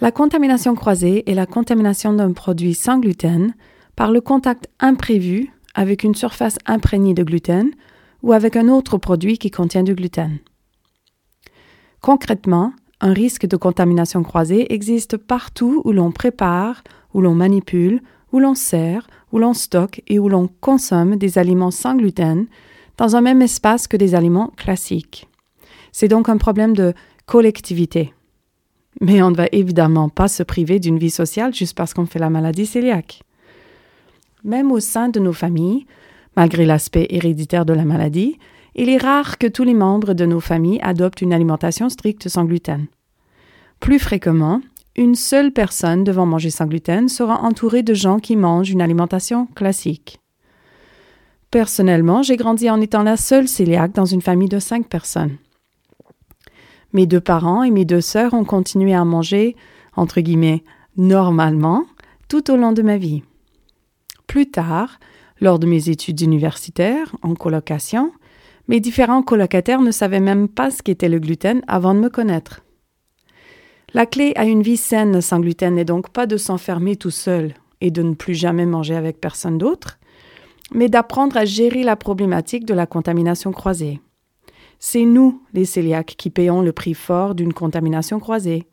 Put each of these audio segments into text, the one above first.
La contamination croisée est la contamination d'un produit sans gluten par le contact imprévu avec une surface imprégnée de gluten ou avec un autre produit qui contient du gluten. Concrètement, un risque de contamination croisée existe partout où l'on prépare, où l'on manipule, où l'on sert, où l'on stocke et où l'on consomme des aliments sans gluten dans un même espace que des aliments classiques. C'est donc un problème de collectivité. Mais on ne va évidemment pas se priver d'une vie sociale juste parce qu'on fait la maladie cœliaque. Même au sein de nos familles, malgré l'aspect héréditaire de la maladie, il est rare que tous les membres de nos familles adoptent une alimentation stricte sans gluten. Plus fréquemment, une seule personne devant manger sans gluten sera entourée de gens qui mangent une alimentation classique. Personnellement, j'ai grandi en étant la seule cœliaque dans une famille de cinq personnes. Mes deux parents et mes deux sœurs ont continué à manger, entre guillemets, normalement, tout au long de ma vie. Plus tard, lors de mes études universitaires, en colocation, mes différents colocataires ne savaient même pas ce qu'était le gluten avant de me connaître. La clé à une vie saine sans gluten n'est donc pas de s'enfermer tout seul et de ne plus jamais manger avec personne d'autre, mais d'apprendre à gérer la problématique de la contamination croisée. C'est nous, les cœliaques, qui payons le prix fort d'une contamination croisée.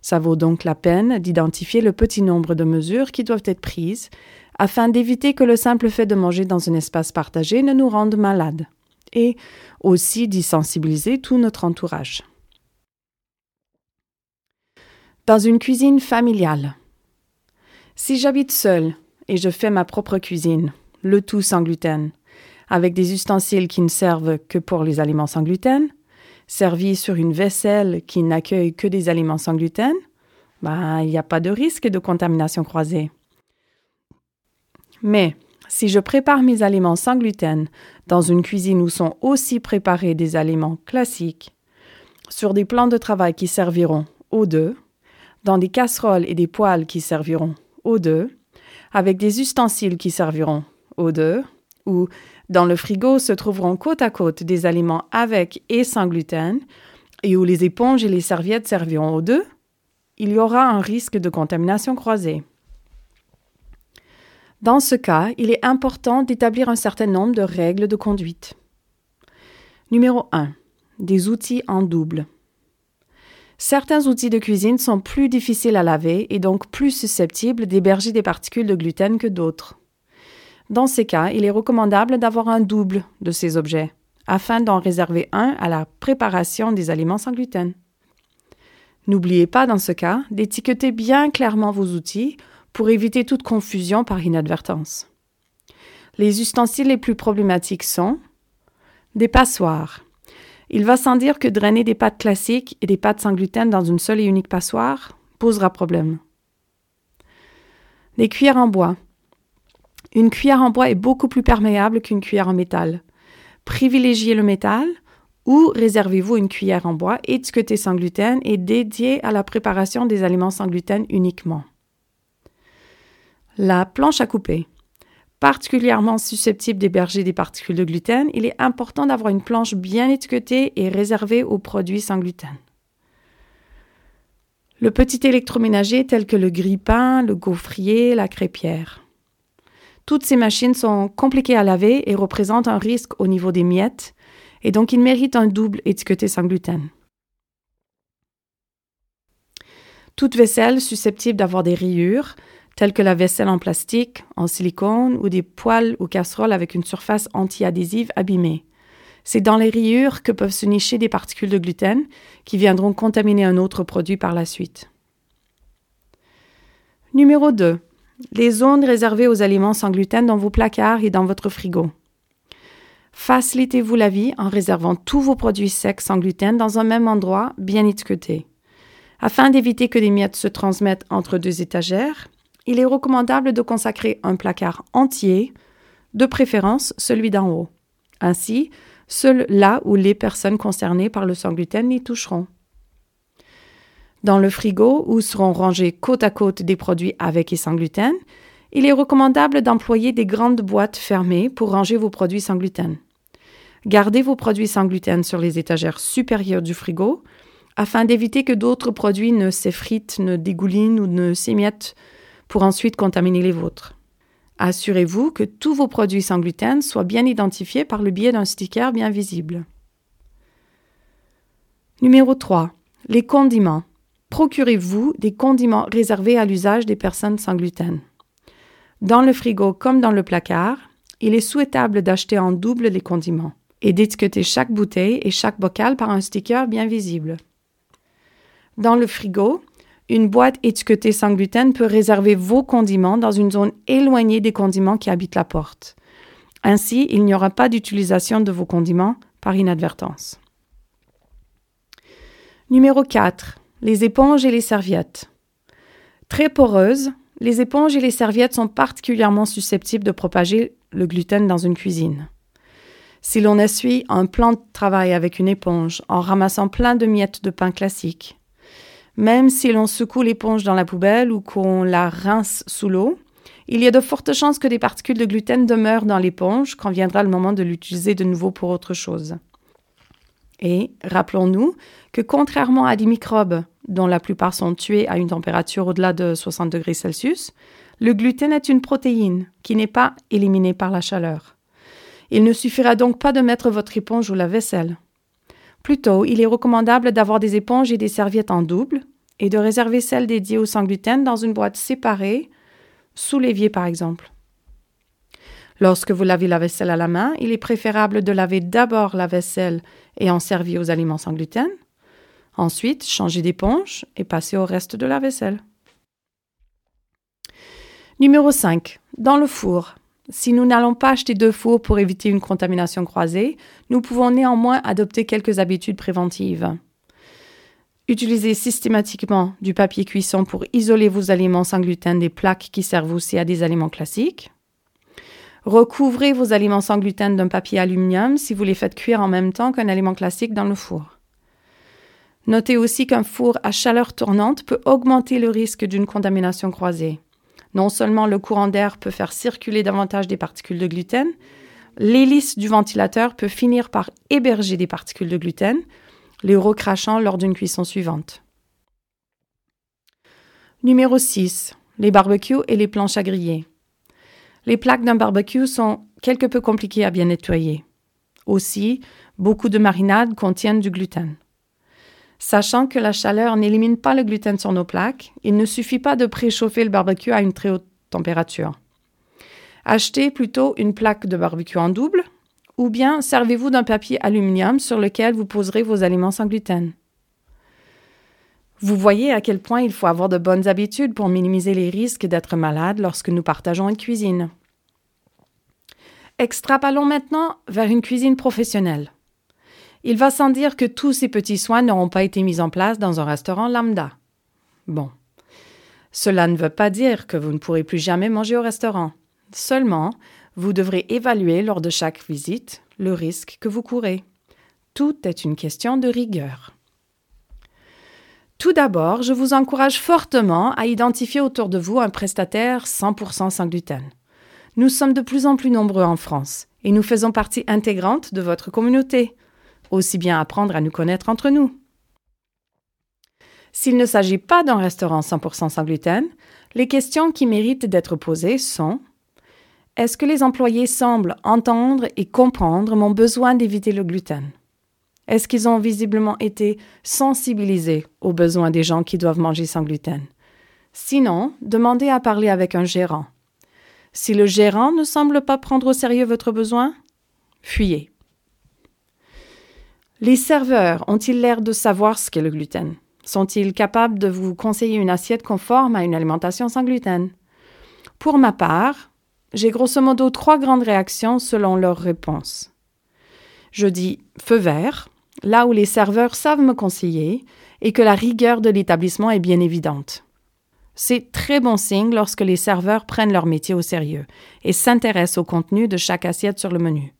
Ça vaut donc la peine d'identifier le petit nombre de mesures qui doivent être prises afin d'éviter que le simple fait de manger dans un espace partagé ne nous rende malades, et aussi d'y sensibiliser tout notre entourage. Dans une cuisine familiale. Si j'habite seule et je fais ma propre cuisine, le tout sans gluten, avec des ustensiles qui ne servent que pour les aliments sans gluten, servis sur une vaisselle qui n'accueille que des aliments sans gluten, bah, il n'y a pas de risque de contamination croisée. Mais si je prépare mes aliments sans gluten dans une cuisine où sont aussi préparés des aliments classiques, sur des plans de travail qui serviront aux deux, dans des casseroles et des poêles qui serviront aux deux, avec des ustensiles qui serviront aux deux, ou dans le frigo se trouveront côte à côte des aliments avec et sans gluten, et où les éponges et les serviettes serviront aux deux, il y aura un risque de contamination croisée. Dans ce cas, il est important d'établir un certain nombre de règles de conduite. Numéro 1. Des outils en double. Certains outils de cuisine sont plus difficiles à laver et donc plus susceptibles d'héberger des particules de gluten que d'autres. Dans ces cas, il est recommandable d'avoir un double de ces objets, afin d'en réserver un à la préparation des aliments sans gluten. N'oubliez pas dans ce cas d'étiqueter bien clairement vos outils pour éviter toute confusion par inadvertance. Les ustensiles les plus problématiques sont des passoires. Il va sans dire que drainer des pâtes classiques et des pâtes sans gluten dans une seule et unique passoire posera problème. Des cuillères en bois. Une cuillère en bois est beaucoup plus perméable qu'une cuillère en métal. Privilégiez le métal ou réservez-vous une cuillère en bois étiquetée sans gluten et dédiée à la préparation des aliments sans gluten uniquement. La planche à couper. Particulièrement susceptible d'héberger des particules de gluten, il est important d'avoir une planche bien étiquetée et réservée aux produits sans gluten. Le petit électroménager tel que le grille-pain, le gaufrier, la crêpière. Toutes ces machines sont compliquées à laver et représentent un risque au niveau des miettes, et donc ils méritent un double étiqueté sans gluten. Toute vaisselle susceptible d'avoir des rayures, telles que la vaisselle en plastique, en silicone ou des poêles ou casseroles avec une surface anti-adhésive abîmée. C'est dans les rayures que peuvent se nicher des particules de gluten qui viendront contaminer un autre produit par la suite. Numéro 2. Les zones réservées aux aliments sans gluten dans vos placards et dans votre frigo. Facilitez-vous la vie en réservant tous vos produits secs sans gluten dans un même endroit bien étiqueté. Afin d'éviter que des miettes se transmettent entre deux étagères, il est recommandable de consacrer un placard entier, de préférence celui d'en haut. Ainsi, Seul là où les personnes concernées par le sans gluten y toucheront. Dans le frigo, où seront rangés côte à côte des produits avec et sans gluten, il est recommandable d'employer des grandes boîtes fermées pour ranger vos produits sans gluten. Gardez vos produits sans gluten sur les étagères supérieures du frigo afin d'éviter que d'autres produits ne s'effritent, ne dégoulinent ou ne s'émiettent pour ensuite contaminer les vôtres. Assurez-vous que tous vos produits sans gluten soient bien identifiés par le biais d'un sticker bien visible. Numéro 3. Les condiments. Procurez-vous des condiments réservés à l'usage des personnes sans gluten. Dans le frigo comme dans le placard, il est souhaitable d'acheter en double les condiments et d'étiqueter chaque bouteille et chaque bocal par un sticker bien visible. Dans le frigo, une boîte étiquetée sans gluten peut réserver vos condiments dans une zone éloignée des condiments qui habitent la porte. Ainsi, il n'y aura pas d'utilisation de vos condiments par inadvertance. Numéro 4. Les éponges et les serviettes. Très poreuses, les éponges et les serviettes sont particulièrement susceptibles de propager le gluten dans une cuisine. Si l'on essuie un plan de travail avec une éponge en ramassant plein de miettes de pain classique, même si l'on secoue l'éponge dans la poubelle ou qu'on la rince sous l'eau, il y a de fortes chances que des particules de gluten demeurent dans l'éponge quand viendra le moment de l'utiliser de nouveau pour autre chose. Et rappelons-nous que contrairement à des microbes dont la plupart sont tués à une température au-delà de 60 degrés Celsius, le gluten est une protéine qui n'est pas éliminée par la chaleur. Il ne suffira donc pas de mettre votre éponge ou la vaisselle. Plutôt, il est recommandable d'avoir des éponges et des serviettes en double et de réserver celles dédiées au sans gluten dans une boîte séparée, sous l'évier par exemple. Lorsque vous lavez la vaisselle à la main, il est préférable de laver d'abord la vaisselle et en servir aux aliments sans gluten. Ensuite, changer d'éponge et passer au reste de la vaisselle. Numéro 5. Dans le four. Si nous n'allons pas acheter deux fours pour éviter une contamination croisée, nous pouvons néanmoins adopter quelques habitudes préventives. Utilisez systématiquement du papier cuisson pour isoler vos aliments sans gluten des plaques qui servent aussi à des aliments classiques. Recouvrez vos aliments sans gluten d'un papier aluminium si vous les faites cuire en même temps qu'un aliment classique dans le four. Notez aussi qu'un four à chaleur tournante peut augmenter le risque d'une contamination croisée. Non seulement le courant d'air peut faire circuler davantage des particules de gluten, l'hélice du ventilateur peut finir par héberger des particules de gluten, les recrachant lors d'une cuisson suivante. Numéro 6. Les barbecues et les planches à griller. Les plaques d'un barbecue sont quelque peu compliquées à bien nettoyer. Aussi, beaucoup de marinades contiennent du gluten. Sachant que la chaleur n'élimine pas le gluten sur nos plaques, il ne suffit pas de préchauffer le barbecue à une très haute température. Achetez plutôt une plaque de barbecue en double, ou bien servez-vous d'un papier aluminium sur lequel vous poserez vos aliments sans gluten. Vous voyez à quel point il faut avoir de bonnes habitudes pour minimiser les risques d'être malade lorsque nous partageons une cuisine. Extrapolons maintenant vers une cuisine professionnelle. Il va sans dire que tous ces petits soins n'auront pas été mis en place dans un restaurant lambda. Bon. Cela ne veut pas dire que vous ne pourrez plus jamais manger au restaurant. Seulement, vous devrez évaluer lors de chaque visite le risque que vous courez. Tout est une question de rigueur. Tout d'abord, je vous encourage fortement à identifier autour de vous un prestataire 100% sans gluten. Nous sommes de plus en plus nombreux en France et nous faisons partie intégrante de votre communauté aussi bien apprendre à nous connaître entre nous. S'il ne s'agit pas d'un restaurant 100% sans gluten, les questions qui méritent d'être posées sont Est-ce que les employés semblent entendre et comprendre mon besoin d'éviter le gluten? Est-ce qu'ils ont visiblement été sensibilisés aux besoins des gens qui doivent manger sans gluten? Sinon, demandez à parler avec un gérant. Si le gérant ne semble pas prendre au sérieux votre besoin, fuyez. Les serveurs ont-ils l'air de savoir ce qu'est le gluten? Sont-ils capables de vous conseiller une assiette conforme à une alimentation sans gluten? Pour ma part, j'ai grosso modo trois grandes réactions selon leur réponse. Je dis feu vert, là où les serveurs savent me conseiller et que la rigueur de l'établissement est bien évidente. C'est très bon signe lorsque les serveurs prennent leur métier au sérieux et s'intéressent au contenu de chaque assiette sur le menu.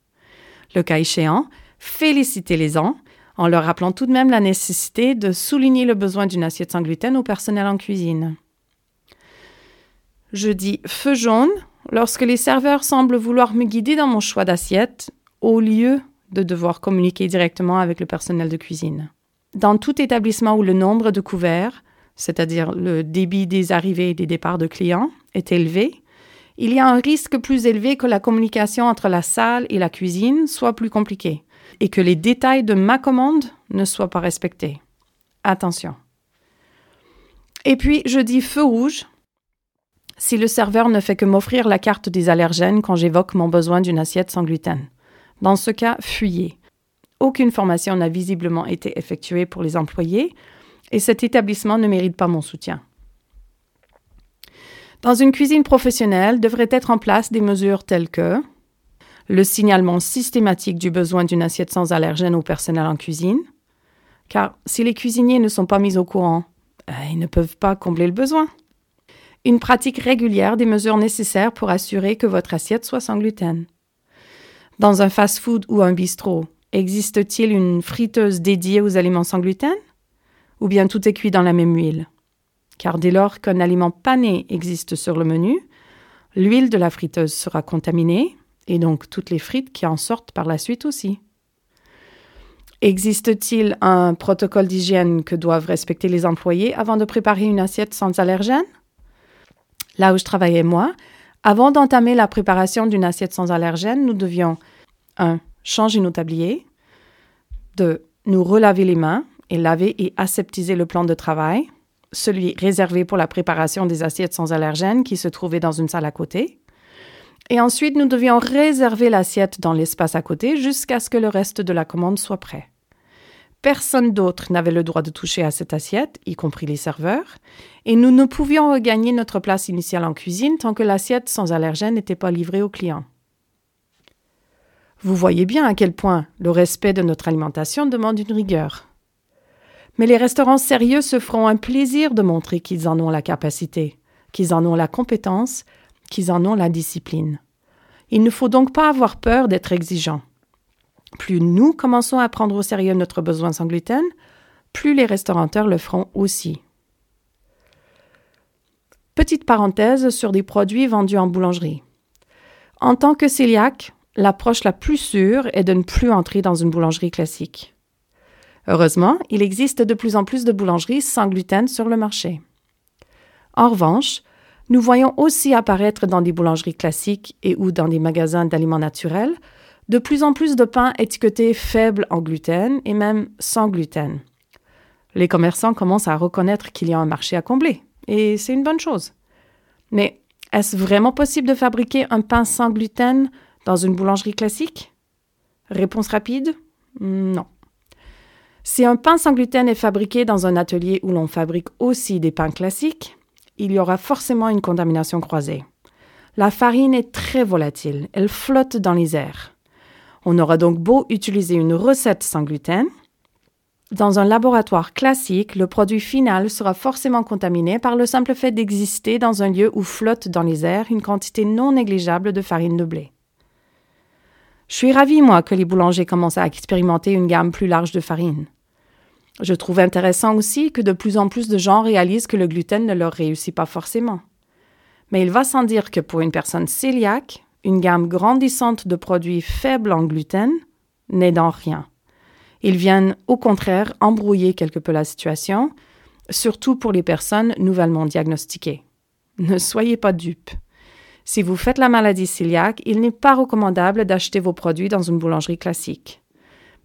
Le cas échéant, félicitez-les-en en leur rappelant tout de même la nécessité de souligner le besoin d'une assiette sans gluten au personnel en cuisine. Je dis feu jaune lorsque les serveurs semblent vouloir me guider dans mon choix d'assiette au lieu de devoir communiquer directement avec le personnel de cuisine. Dans tout établissement où le nombre de couverts, c'est-à-dire le débit des arrivées et des départs de clients, est élevé, il y a un risque plus élevé que la communication entre la salle et la cuisine soit plus compliquée et que les détails de ma commande ne soient pas respectés. Attention. Et puis, je dis feu rouge si le serveur ne fait que m'offrir la carte des allergènes quand j'évoque mon besoin d'une assiette sans gluten. Dans ce cas, fuyez. Aucune formation n'a visiblement été effectuée pour les employés et cet établissement ne mérite pas mon soutien. Dans une cuisine professionnelle, devraient être en place des mesures telles que le signalement systématique du besoin d'une assiette sans allergène au personnel en cuisine, car si les cuisiniers ne sont pas mis au courant, euh, ils ne peuvent pas combler le besoin. Une pratique régulière des mesures nécessaires pour assurer que votre assiette soit sans gluten. Dans un fast-food ou un bistrot, existe-t-il une friteuse dédiée aux aliments sans gluten? Ou bien tout est cuit dans la même huile Car dès lors qu'un aliment pané existe sur le menu, l'huile de la friteuse sera contaminée, et donc toutes les frites qui en sortent par la suite aussi. Existe-t-il un protocole d'hygiène que doivent respecter les employés avant de préparer une assiette sans allergène? Là où je travaillais moi, avant d'entamer la préparation d'une assiette sans allergène, nous devions 1. changer nos tabliers, 2. nous relaver les mains et laver et aseptiser le plan de travail, celui réservé pour la préparation des assiettes sans allergènes qui se trouvait dans une salle à côté. Et ensuite, nous devions réserver l'assiette dans l'espace à côté jusqu'à ce que le reste de la commande soit prêt. Personne d'autre n'avait le droit de toucher à cette assiette, y compris les serveurs, et nous ne pouvions regagner notre place initiale en cuisine tant que l'assiette sans allergène n'était pas livrée aux clients. Vous voyez bien à quel point le respect de notre alimentation demande une rigueur. Mais les restaurants sérieux se feront un plaisir de montrer qu'ils en ont la capacité, qu'ils en ont la compétence, qu'ils en ont la discipline. Il ne faut donc pas avoir peur d'être exigeant. Plus nous commençons à prendre au sérieux notre besoin sans gluten, plus les restaurateurs le feront aussi. Petite parenthèse sur des produits vendus en boulangerie. En tant que cœliaque, l'approche la plus sûre est de ne plus entrer dans une boulangerie classique. Heureusement, il existe de plus en plus de boulangeries sans gluten sur le marché. En revanche, nous voyons aussi apparaître dans des boulangeries classiques et ou dans des magasins d'aliments naturels de plus en plus de pains étiquetés faibles en gluten et même sans gluten. Les commerçants commencent à reconnaître qu'il y a un marché à combler, et c'est une bonne chose. Mais est-ce vraiment possible de fabriquer un pain sans gluten dans une boulangerie classique? Réponse rapide Non. Si un pain sans gluten est fabriqué dans un atelier où l'on fabrique aussi des pains classiques, il y aura forcément une contamination croisée. La farine est très volatile, elle flotte dans les airs. On aura donc beau utiliser une recette sans gluten, dans un laboratoire classique, le produit final sera forcément contaminé par le simple fait d'exister dans un lieu où flotte dans les airs une quantité non négligeable de farine de blé. Je suis ravie, moi, que les boulangers commencent à expérimenter une gamme plus large de farine. Je trouve intéressant aussi que de plus en plus de gens réalisent que le gluten ne leur réussit pas forcément. Mais il va sans dire que pour une personne cœliaque, une gamme grandissante de produits faibles en gluten n'est dans rien. Ils viennent au contraire embrouiller quelque peu la situation, surtout pour les personnes nouvellement diagnostiquées. Ne soyez pas dupes. Si vous faites la maladie cœliaque, il n'est pas recommandable d'acheter vos produits dans une boulangerie classique.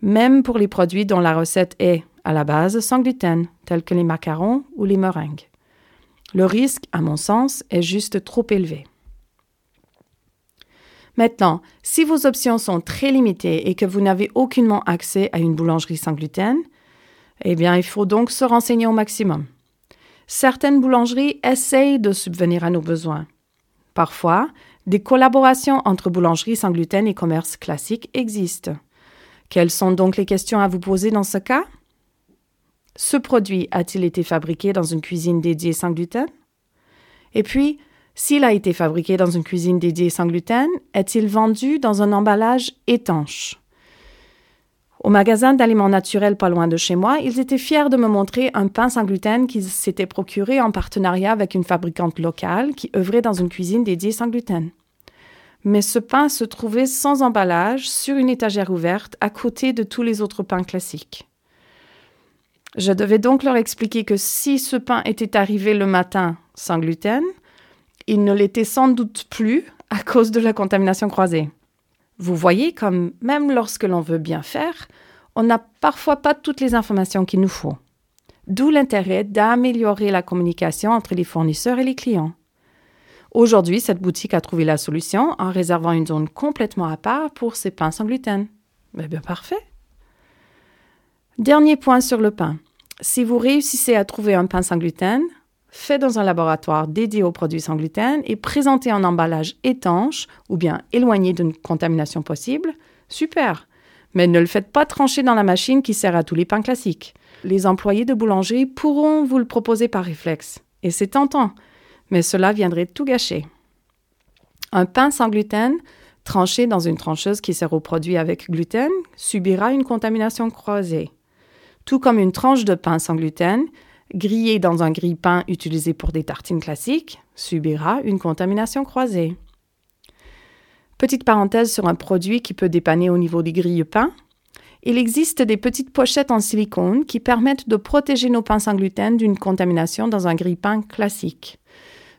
même pour les produits dont la recette est, à la base, sans gluten, tels que les macarons ou les meringues. Le risque, à mon sens, est juste trop élevé. Maintenant, si vos options sont très limitées et que vous n'avez aucunement accès à une boulangerie sans gluten, eh bien, il faut donc se renseigner au maximum. Certaines boulangeries essayent de subvenir à nos besoins. Parfois, des collaborations entre boulangeries sans gluten et commerces classiques existent. Quelles sont donc les questions à vous poser dans ce cas? Ce produit a-t-il été fabriqué dans une cuisine dédiée sans gluten? Et puis, s'il a été fabriqué dans une cuisine dédiée sans gluten, est-il vendu dans un emballage étanche? Au magasin d'aliments naturels pas loin de chez moi, ils étaient fiers de me montrer un pain sans gluten qu'ils s'étaient procuré en partenariat avec une fabricante locale qui œuvrait dans une cuisine dédiée sans gluten. Mais ce pain se trouvait sans emballage sur une étagère ouverte à côté de tous les autres pains classiques. Je devais donc leur expliquer que si ce pain était arrivé le matin sans gluten, il ne l'était sans doute plus à cause de la contamination croisée. Vous voyez comme même lorsque l'on veut bien faire, on n'a parfois pas toutes les informations qu'il nous faut. D'où l'intérêt d'améliorer la communication entre les fournisseurs et les clients. Aujourd'hui, cette boutique a trouvé la solution en réservant une zone complètement à part pour ses pains sans gluten. Eh bien, parfait. Dernier point sur le pain. Si vous réussissez à trouver un pain sans gluten, fait dans un laboratoire dédié aux produits sans gluten et présenté en emballage étanche ou bien éloigné d'une contamination possible, super. Mais ne le faites pas trancher dans la machine qui sert à tous les pains classiques. Les employés de boulangerie pourront vous le proposer par réflexe. Et c'est tentant, mais cela viendrait tout gâcher. Un pain sans gluten, tranché dans une trancheuse qui sert aux produits avec gluten, subira une contamination croisée. Tout comme une tranche de pain sans gluten, grillé dans un grille-pain utilisé pour des tartines classiques, subira une contamination croisée. Petite parenthèse sur un produit qui peut dépanner au niveau des grilles-pains. Il existe des petites pochettes en silicone qui permettent de protéger nos pains sans gluten d'une contamination dans un grille-pain classique.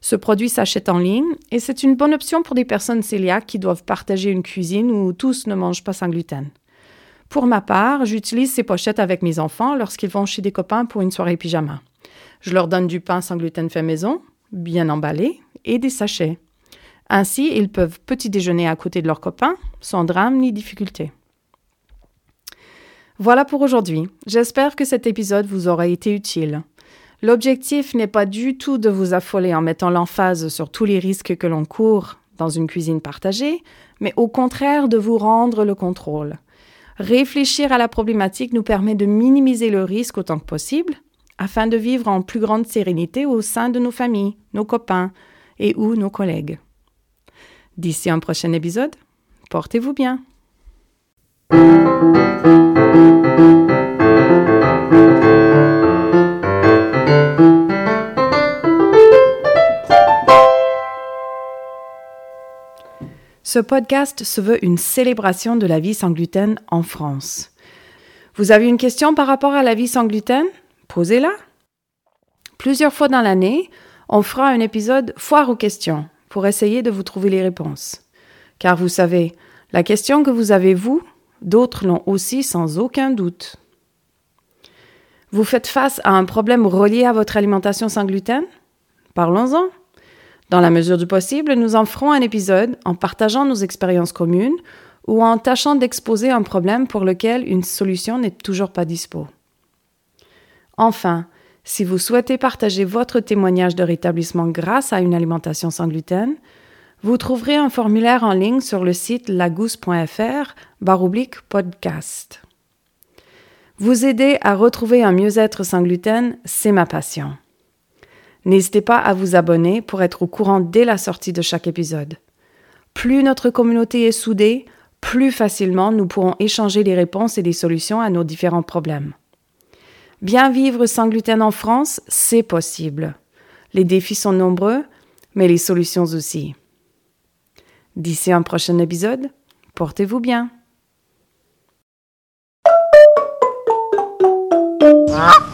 Ce produit s'achète en ligne et c'est une bonne option pour des personnes cœliaques qui doivent partager une cuisine où tous ne mangent pas sans gluten. Pour ma part, j'utilise ces pochettes avec mes enfants lorsqu'ils vont chez des copains pour une soirée pyjama. Je leur donne du pain sans gluten fait maison, bien emballé, et des sachets. Ainsi, ils peuvent petit déjeuner à côté de leurs copains, sans drame ni difficulté. Voilà pour aujourd'hui. J'espère que cet épisode vous aura été utile. L'objectif n'est pas du tout de vous affoler en mettant l'emphase sur tous les risques que l'on court dans une cuisine partagée, mais au contraire de vous rendre le contrôle. Réfléchir à la problématique nous permet de minimiser le risque autant que possible afin de vivre en plus grande sérénité au sein de nos familles, nos copains et ou nos collègues. D'ici un prochain épisode, portez-vous bien. Ce podcast se veut une célébration de la vie sans gluten en France. Vous avez une question par rapport à la vie sans gluten? Posez-la. Plusieurs fois dans l'année, on fera un épisode foire aux questions pour essayer de vous trouver les réponses. Car vous savez, la question que vous avez vous, d'autres l'ont aussi sans aucun doute. Vous faites face à un problème relié à votre alimentation sans gluten? Parlons-en. Dans la mesure du possible, nous en ferons un épisode en partageant nos expériences communes ou en tâchant d'exposer un problème pour lequel une solution n'est toujours pas dispo. Enfin, si vous souhaitez partager votre témoignage de rétablissement grâce à une alimentation sans vous trouverez un formulaire en ligne sur le site lagousse.fr baroblique podcast. Vous aider à retrouver un mieux-être sans gluten, c'est ma passion. N'hésitez pas à vous abonner pour être au courant dès la sortie de chaque épisode. Plus notre communauté est soudée, plus facilement nous pourrons échanger les réponses et les solutions à nos différents problèmes. Bien vivre sans gluten en France, c'est possible. Les défis sont nombreux, mais les solutions aussi. D'ici un prochain épisode, portez-vous bien. Ah.